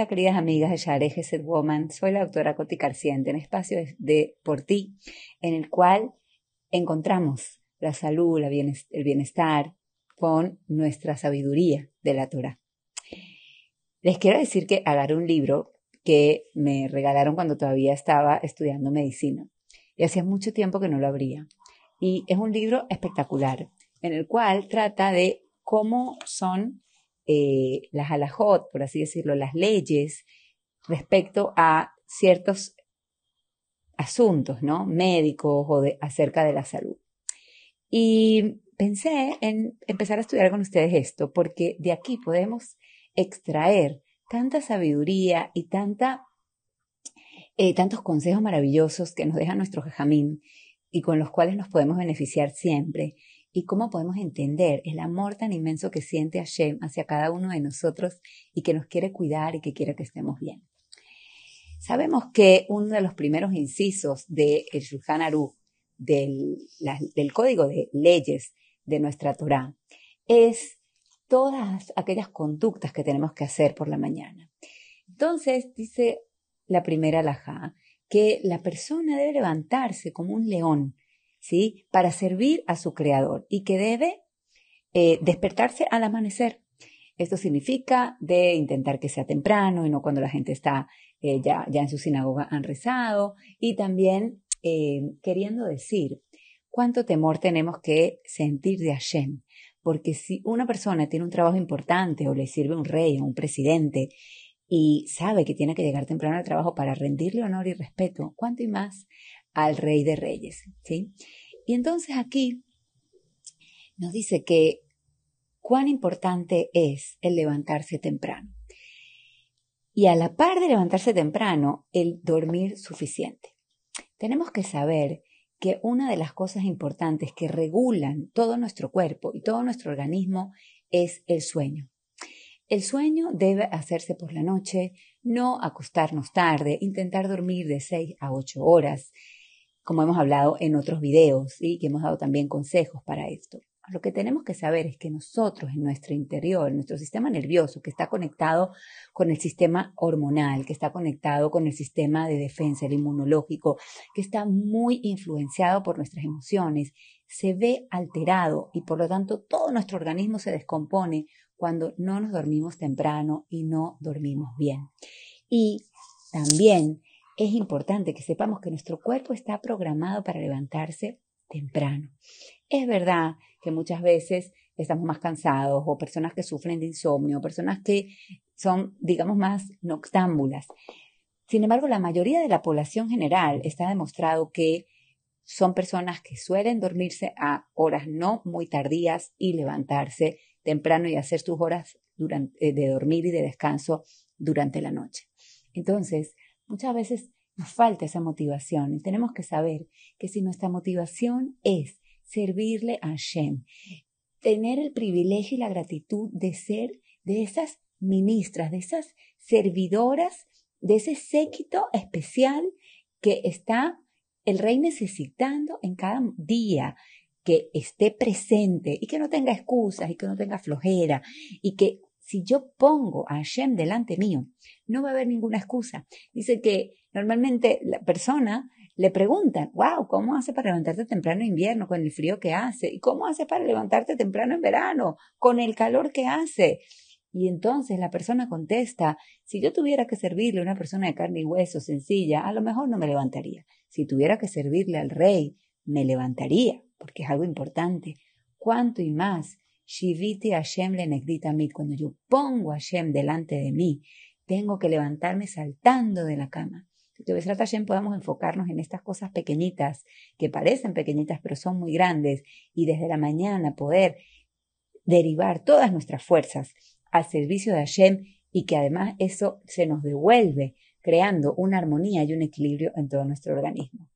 Hola, queridas amigas de Share Gesed Woman. Soy la doctora Coti Carciente, en espacio de Por Ti, en el cual encontramos la salud, el bienestar con nuestra sabiduría de la Torah. Les quiero decir que agarré un libro que me regalaron cuando todavía estaba estudiando medicina y hacía mucho tiempo que no lo abría. Y es un libro espectacular en el cual trata de cómo son eh, las alajot, por así decirlo, las leyes respecto a ciertos asuntos, ¿no? Médicos o de, acerca de la salud. Y pensé en empezar a estudiar con ustedes esto, porque de aquí podemos extraer tanta sabiduría y tanta, eh, tantos consejos maravillosos que nos deja nuestro jajamín y con los cuales nos podemos beneficiar siempre y cómo podemos entender el amor tan inmenso que siente Hashem hacia cada uno de nosotros y que nos quiere cuidar y que quiere que estemos bien. Sabemos que uno de los primeros incisos de Shulchan Aruch, del, del código de leyes de nuestra Torah, es todas aquellas conductas que tenemos que hacer por la mañana. Entonces, dice la primera alajá, que la persona debe levantarse como un león ¿sí? Para servir a su creador y que debe eh, despertarse al amanecer. Esto significa de intentar que sea temprano y no cuando la gente está eh, ya, ya, en su sinagoga han rezado y también eh, queriendo decir cuánto temor tenemos que sentir de Hashem. Porque si una persona tiene un trabajo importante o le sirve un rey o un presidente y sabe que tiene que llegar temprano al trabajo para rendirle honor y respeto, ¿cuánto y más al rey de reyes, ¿sí? Y entonces aquí nos dice que cuán importante es el levantarse temprano. Y a la par de levantarse temprano, el dormir suficiente. Tenemos que saber que una de las cosas importantes que regulan todo nuestro cuerpo y todo nuestro organismo es el sueño. El sueño debe hacerse por la noche, no acostarnos tarde, intentar dormir de 6 a 8 horas, como hemos hablado en otros videos y que hemos dado también consejos para esto. Lo que tenemos que saber es que nosotros en nuestro interior, en nuestro sistema nervioso, que está conectado con el sistema hormonal, que está conectado con el sistema de defensa, el inmunológico, que está muy influenciado por nuestras emociones, se ve alterado y por lo tanto todo nuestro organismo se descompone cuando no nos dormimos temprano y no dormimos bien. Y también es importante que sepamos que nuestro cuerpo está programado para levantarse temprano. Es verdad que muchas veces estamos más cansados o personas que sufren de insomnio, personas que son, digamos, más noctámbulas. Sin embargo, la mayoría de la población general está demostrado que son personas que suelen dormirse a horas no muy tardías y levantarse temprano y hacer sus horas eh, de dormir y de descanso durante la noche. Entonces, Muchas veces nos falta esa motivación y tenemos que saber que si nuestra motivación es servirle a Hashem, tener el privilegio y la gratitud de ser de esas ministras, de esas servidoras, de ese séquito especial que está el rey necesitando en cada día, que esté presente y que no tenga excusas y que no tenga flojera y que si yo pongo a Hashem delante mío, no va a haber ninguna excusa. Dice que normalmente la persona le preguntan, wow, ¿cómo hace para levantarte temprano en invierno con el frío que hace? ¿Y cómo hace para levantarte temprano en verano con el calor que hace? Y entonces la persona contesta, si yo tuviera que servirle a una persona de carne y hueso sencilla, a lo mejor no me levantaría. Si tuviera que servirle al rey, me levantaría, porque es algo importante. ¿Cuánto y más Shiviti Hashem le negrita a mí. Cuando yo pongo a Hashem delante de mí, tengo que levantarme saltando de la cama. Que a Hashem podamos enfocarnos en estas cosas pequeñitas, que parecen pequeñitas, pero son muy grandes, y desde la mañana poder derivar todas nuestras fuerzas al servicio de Hashem y que además eso se nos devuelve creando una armonía y un equilibrio en todo nuestro organismo.